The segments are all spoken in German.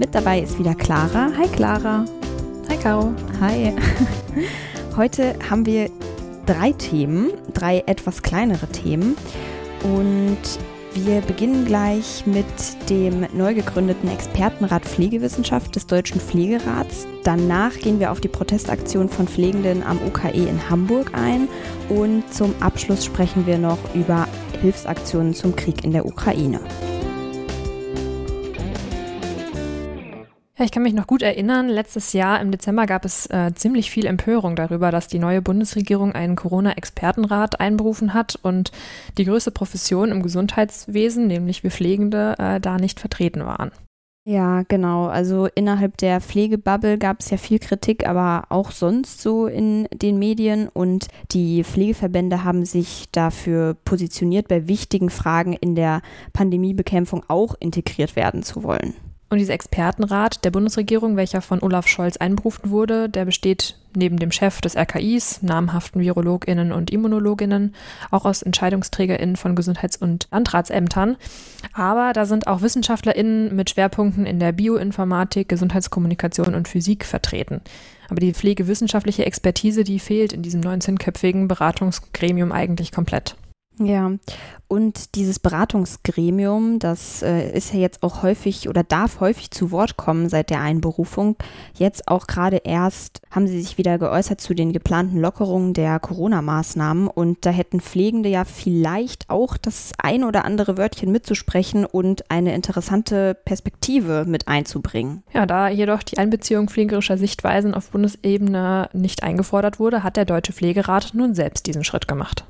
Mit dabei ist wieder Clara. Hi Clara. Hi Caro. Hi. Heute haben wir drei Themen, drei etwas kleinere Themen. Und wir beginnen gleich mit dem neu gegründeten Expertenrat Pflegewissenschaft des Deutschen Pflegerats. Danach gehen wir auf die Protestaktion von Pflegenden am UKE in Hamburg ein. Und zum Abschluss sprechen wir noch über Hilfsaktionen zum Krieg in der Ukraine. Ich kann mich noch gut erinnern, letztes Jahr im Dezember gab es äh, ziemlich viel Empörung darüber, dass die neue Bundesregierung einen Corona-Expertenrat einberufen hat und die größte Profession im Gesundheitswesen, nämlich wir Pflegende, äh, da nicht vertreten waren. Ja, genau. Also innerhalb der Pflegebubble gab es ja viel Kritik, aber auch sonst so in den Medien. Und die Pflegeverbände haben sich dafür positioniert, bei wichtigen Fragen in der Pandemiebekämpfung auch integriert werden zu wollen. Und dieser Expertenrat der Bundesregierung, welcher von Olaf Scholz einberufen wurde, der besteht neben dem Chef des RKIs, namhaften VirologInnen und ImmunologInnen, auch aus EntscheidungsträgerInnen von Gesundheits- und Landratsämtern. Aber da sind auch WissenschaftlerInnen mit Schwerpunkten in der Bioinformatik, Gesundheitskommunikation und Physik vertreten. Aber die pflegewissenschaftliche Expertise, die fehlt in diesem 19-köpfigen Beratungsgremium eigentlich komplett. Ja, und dieses Beratungsgremium, das äh, ist ja jetzt auch häufig oder darf häufig zu Wort kommen seit der Einberufung. Jetzt auch gerade erst haben sie sich wieder geäußert zu den geplanten Lockerungen der Corona-Maßnahmen und da hätten Pflegende ja vielleicht auch das ein oder andere Wörtchen mitzusprechen und eine interessante Perspektive mit einzubringen. Ja, da jedoch die Einbeziehung pflegerischer Sichtweisen auf Bundesebene nicht eingefordert wurde, hat der Deutsche Pflegerat nun selbst diesen Schritt gemacht.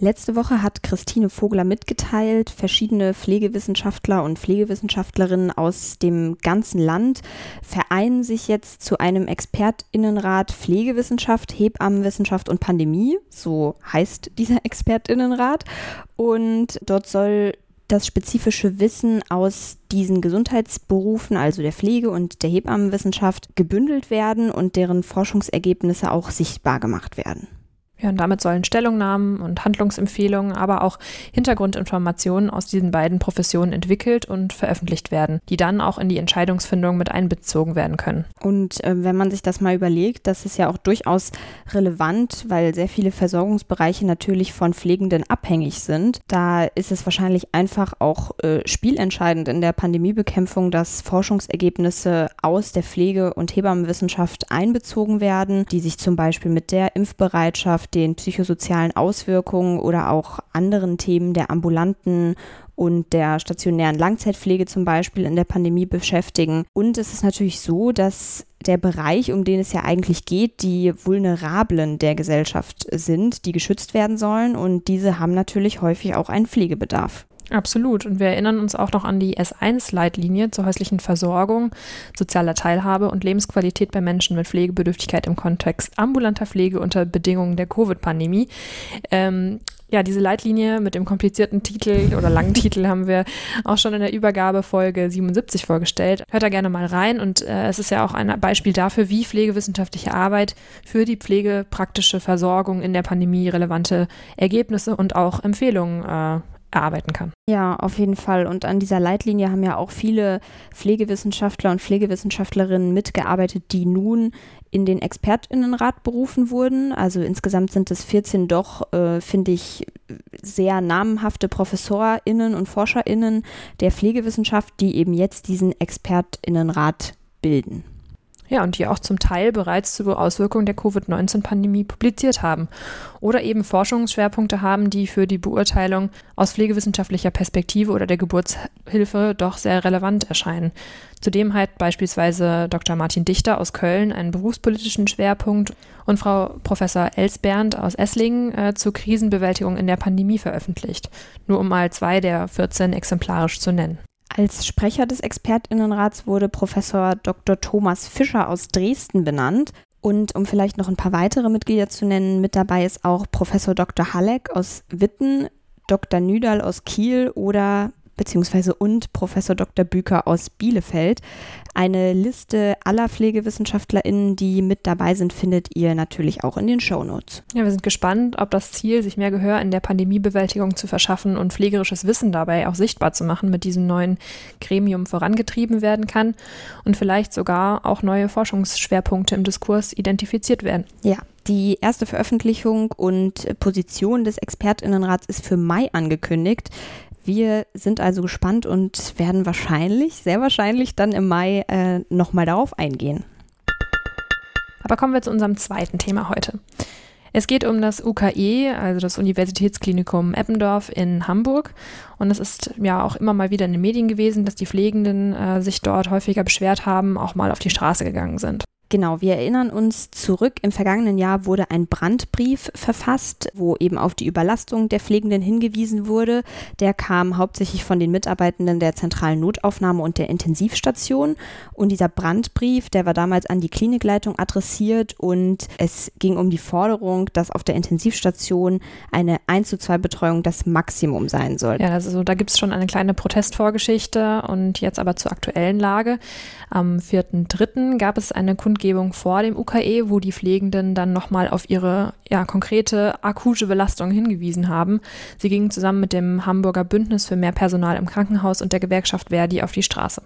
Letzte Woche hat Christine Vogler mitgeteilt, verschiedene Pflegewissenschaftler und Pflegewissenschaftlerinnen aus dem ganzen Land vereinen sich jetzt zu einem Expertinnenrat Pflegewissenschaft, Hebammenwissenschaft und Pandemie. So heißt dieser Expertinnenrat. Und dort soll das spezifische Wissen aus diesen Gesundheitsberufen, also der Pflege und der Hebammenwissenschaft, gebündelt werden und deren Forschungsergebnisse auch sichtbar gemacht werden. Ja, und damit sollen Stellungnahmen und Handlungsempfehlungen, aber auch Hintergrundinformationen aus diesen beiden Professionen entwickelt und veröffentlicht werden, die dann auch in die Entscheidungsfindung mit einbezogen werden können. Und äh, wenn man sich das mal überlegt, das ist ja auch durchaus relevant, weil sehr viele Versorgungsbereiche natürlich von Pflegenden abhängig sind. Da ist es wahrscheinlich einfach auch äh, spielentscheidend in der Pandemiebekämpfung, dass Forschungsergebnisse aus der Pflege- und Hebammenwissenschaft einbezogen werden, die sich zum Beispiel mit der Impfbereitschaft den psychosozialen Auswirkungen oder auch anderen Themen der ambulanten und der stationären Langzeitpflege zum Beispiel in der Pandemie beschäftigen. Und es ist natürlich so, dass der Bereich, um den es ja eigentlich geht, die Vulnerablen der Gesellschaft sind, die geschützt werden sollen. Und diese haben natürlich häufig auch einen Pflegebedarf. Absolut. Und wir erinnern uns auch noch an die S1-Leitlinie zur häuslichen Versorgung, sozialer Teilhabe und Lebensqualität bei Menschen mit Pflegebedürftigkeit im Kontext ambulanter Pflege unter Bedingungen der Covid-Pandemie. Ähm, ja, diese Leitlinie mit dem komplizierten Titel oder langen Titel haben wir auch schon in der Übergabefolge 77 vorgestellt. Hört da gerne mal rein und äh, es ist ja auch ein Beispiel dafür, wie pflegewissenschaftliche Arbeit für die pflegepraktische Versorgung in der Pandemie relevante Ergebnisse und auch Empfehlungen äh, erarbeiten kann. Ja, auf jeden Fall. Und an dieser Leitlinie haben ja auch viele Pflegewissenschaftler und Pflegewissenschaftlerinnen mitgearbeitet, die nun in den Expertinnenrat berufen wurden. Also insgesamt sind es 14 doch, äh, finde ich, sehr namenhafte ProfessorInnen und ForscherInnen der Pflegewissenschaft, die eben jetzt diesen Expertinnenrat bilden. Ja, und die auch zum Teil bereits zu Auswirkungen der Covid-19-Pandemie publiziert haben oder eben Forschungsschwerpunkte haben, die für die Beurteilung aus pflegewissenschaftlicher Perspektive oder der Geburtshilfe doch sehr relevant erscheinen. Zudem hat beispielsweise Dr. Martin Dichter aus Köln einen berufspolitischen Schwerpunkt und Frau Professor Elsbernd aus Esslingen äh, zur Krisenbewältigung in der Pandemie veröffentlicht, nur um mal zwei der 14 exemplarisch zu nennen. Als Sprecher des Expertinnenrats wurde Professor Dr. Thomas Fischer aus Dresden benannt. Und um vielleicht noch ein paar weitere Mitglieder zu nennen, mit dabei ist auch Professor Dr. Halleck aus Witten, Dr. Nüdal aus Kiel oder beziehungsweise und Professor Dr. Büker aus Bielefeld. Eine Liste aller PflegewissenschaftlerInnen, die mit dabei sind, findet ihr natürlich auch in den Shownotes. Ja, wir sind gespannt, ob das Ziel, sich mehr Gehör in der Pandemiebewältigung zu verschaffen und pflegerisches Wissen dabei auch sichtbar zu machen, mit diesem neuen Gremium vorangetrieben werden kann und vielleicht sogar auch neue Forschungsschwerpunkte im Diskurs identifiziert werden. Ja, die erste Veröffentlichung und Position des Expertinnenrats ist für Mai angekündigt. Wir sind also gespannt und werden wahrscheinlich, sehr wahrscheinlich dann im Mai äh, nochmal darauf eingehen. Aber kommen wir zu unserem zweiten Thema heute. Es geht um das UKE, also das Universitätsklinikum Eppendorf in Hamburg. Und es ist ja auch immer mal wieder in den Medien gewesen, dass die Pflegenden äh, sich dort häufiger beschwert haben, auch mal auf die Straße gegangen sind. Genau, wir erinnern uns zurück. Im vergangenen Jahr wurde ein Brandbrief verfasst, wo eben auf die Überlastung der Pflegenden hingewiesen wurde. Der kam hauptsächlich von den Mitarbeitenden der zentralen Notaufnahme und der Intensivstation. Und dieser Brandbrief, der war damals an die Klinikleitung adressiert und es ging um die Forderung, dass auf der Intensivstation eine 1 zu 2 Betreuung das Maximum sein soll. Ja, also da gibt es schon eine kleine Protestvorgeschichte und jetzt aber zur aktuellen Lage. Am 4.3. gab es eine Kundgebung Kundgebung vor dem UKE, wo die Pflegenden dann nochmal auf ihre ja, konkrete akute Belastung hingewiesen haben. Sie gingen zusammen mit dem Hamburger Bündnis für mehr Personal im Krankenhaus und der Gewerkschaft Verdi auf die Straße.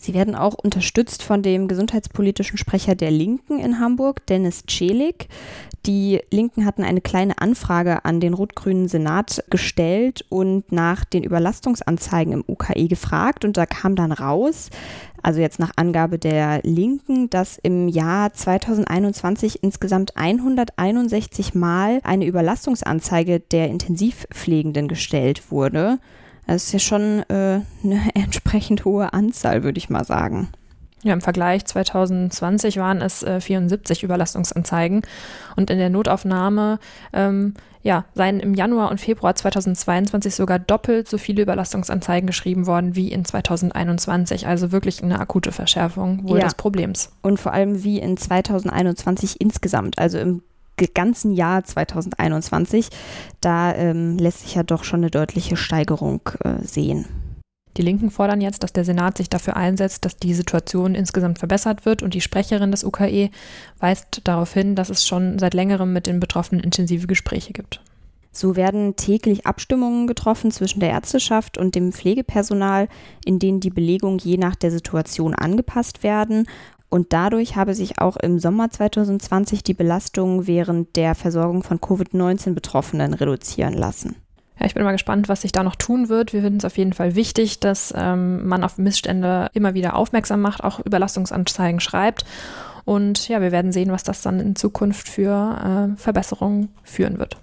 Sie werden auch unterstützt von dem gesundheitspolitischen Sprecher der Linken in Hamburg, Dennis Celik. Die Linken hatten eine kleine Anfrage an den rot-grünen Senat gestellt und nach den Überlastungsanzeigen im UKE gefragt. Und da kam dann raus, also jetzt nach Angabe der Linken, dass im Jahr 2021 insgesamt 161 Mal eine Überlastungsanzeige der Intensivpflegenden gestellt wurde. Das ist ja schon äh, eine entsprechend hohe Anzahl, würde ich mal sagen. Ja, im Vergleich 2020 waren es äh, 74 Überlastungsanzeigen und in der Notaufnahme ähm, ja, seien im Januar und Februar 2022 sogar doppelt so viele Überlastungsanzeigen geschrieben worden wie in 2021. Also wirklich eine akute Verschärfung wohl ja. des Problems. Und vor allem wie in 2021 insgesamt, also im ganzen Jahr 2021. Da ähm, lässt sich ja doch schon eine deutliche Steigerung äh, sehen. Die Linken fordern jetzt, dass der Senat sich dafür einsetzt, dass die Situation insgesamt verbessert wird und die Sprecherin des UKE weist darauf hin, dass es schon seit längerem mit den Betroffenen intensive Gespräche gibt. So werden täglich Abstimmungen getroffen zwischen der Ärzteschaft und dem Pflegepersonal, in denen die Belegung je nach der Situation angepasst werden. Und dadurch habe sich auch im Sommer 2020 die Belastung während der Versorgung von Covid-19-Betroffenen reduzieren lassen. Ja, ich bin mal gespannt, was sich da noch tun wird. Wir finden es auf jeden Fall wichtig, dass ähm, man auf Missstände immer wieder aufmerksam macht, auch Überlastungsanzeigen schreibt. Und ja, wir werden sehen, was das dann in Zukunft für äh, Verbesserungen führen wird.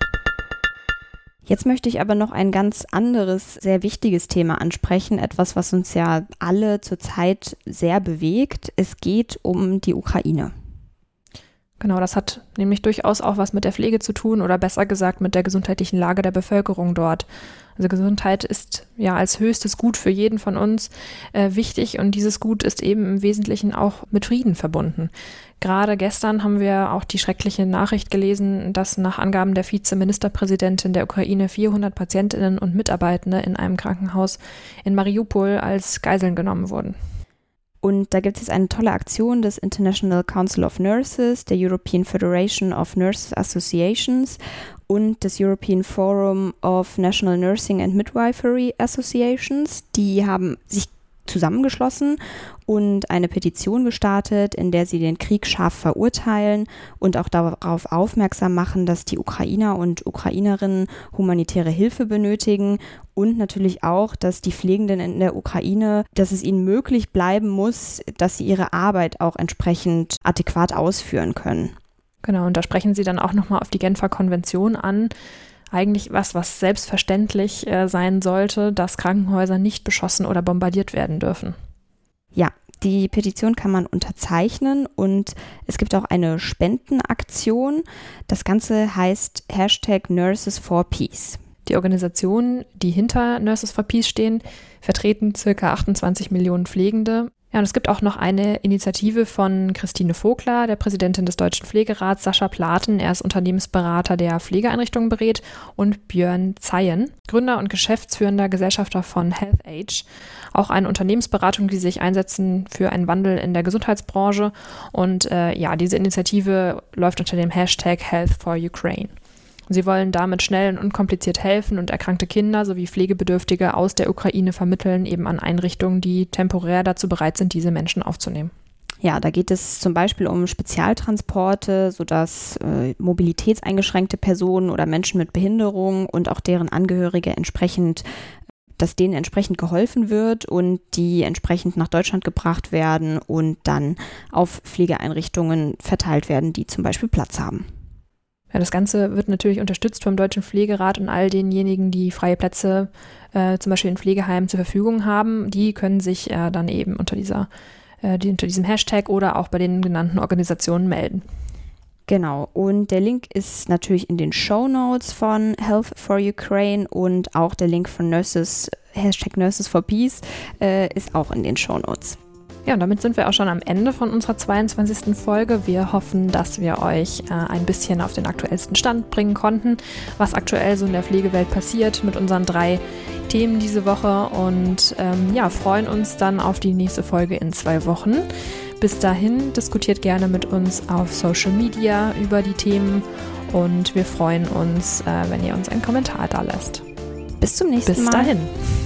Jetzt möchte ich aber noch ein ganz anderes, sehr wichtiges Thema ansprechen, etwas, was uns ja alle zurzeit sehr bewegt. Es geht um die Ukraine. Genau, das hat nämlich durchaus auch was mit der Pflege zu tun oder besser gesagt mit der gesundheitlichen Lage der Bevölkerung dort. Also Gesundheit ist ja als höchstes Gut für jeden von uns äh, wichtig und dieses Gut ist eben im Wesentlichen auch mit Frieden verbunden. Gerade gestern haben wir auch die schreckliche Nachricht gelesen, dass nach Angaben der Vizeministerpräsidentin der Ukraine 400 Patientinnen und Mitarbeitende in einem Krankenhaus in Mariupol als Geiseln genommen wurden. Und da gibt es jetzt eine tolle Aktion des International Council of Nurses, der European Federation of Nurses Associations und des European Forum of National Nursing and Midwifery Associations. Die haben sich zusammengeschlossen und eine Petition gestartet, in der sie den Krieg scharf verurteilen und auch darauf aufmerksam machen, dass die Ukrainer und Ukrainerinnen humanitäre Hilfe benötigen und natürlich auch, dass die Pflegenden in der Ukraine, dass es ihnen möglich bleiben muss, dass sie ihre Arbeit auch entsprechend adäquat ausführen können. Genau, und da sprechen Sie dann auch nochmal auf die Genfer Konvention an. Eigentlich was, was selbstverständlich äh, sein sollte, dass Krankenhäuser nicht beschossen oder bombardiert werden dürfen. Ja, die Petition kann man unterzeichnen und es gibt auch eine Spendenaktion. Das Ganze heißt Hashtag Nurses for Peace. Die Organisationen, die hinter Nurses for Peace stehen, vertreten ca. 28 Millionen Pflegende ja, und es gibt auch noch eine Initiative von Christine Vogler, der Präsidentin des Deutschen Pflegerats, Sascha Platen, er ist Unternehmensberater, der Pflegeeinrichtungen berät, und Björn Zeyen, Gründer und geschäftsführender Gesellschafter von HealthAge, auch eine Unternehmensberatung, die sich einsetzen für einen Wandel in der Gesundheitsbranche. Und äh, ja, diese Initiative läuft unter dem Hashtag Health for Ukraine. Sie wollen damit schnell und unkompliziert helfen und erkrankte Kinder sowie Pflegebedürftige aus der Ukraine vermitteln, eben an Einrichtungen, die temporär dazu bereit sind, diese Menschen aufzunehmen. Ja, da geht es zum Beispiel um Spezialtransporte, sodass äh, mobilitätseingeschränkte Personen oder Menschen mit Behinderung und auch deren Angehörige entsprechend dass denen entsprechend geholfen wird und die entsprechend nach Deutschland gebracht werden und dann auf Pflegeeinrichtungen verteilt werden, die zum Beispiel Platz haben. Ja, das Ganze wird natürlich unterstützt vom Deutschen Pflegerat und all denjenigen, die freie Plätze äh, zum Beispiel in Pflegeheimen zur Verfügung haben. Die können sich äh, dann eben unter, dieser, äh, die, unter diesem Hashtag oder auch bei den genannten Organisationen melden. Genau, und der Link ist natürlich in den Show Notes von Health for Ukraine und auch der Link von Nurses, Hashtag Nurses for Peace, äh, ist auch in den Show Notes. Ja, und damit sind wir auch schon am Ende von unserer 22. Folge. Wir hoffen, dass wir euch äh, ein bisschen auf den aktuellsten Stand bringen konnten, was aktuell so in der Pflegewelt passiert mit unseren drei Themen diese Woche und ähm, ja, freuen uns dann auf die nächste Folge in zwei Wochen. Bis dahin diskutiert gerne mit uns auf Social Media über die Themen und wir freuen uns, äh, wenn ihr uns einen Kommentar da lässt. Bis zum nächsten Bis Mal. Bis dahin.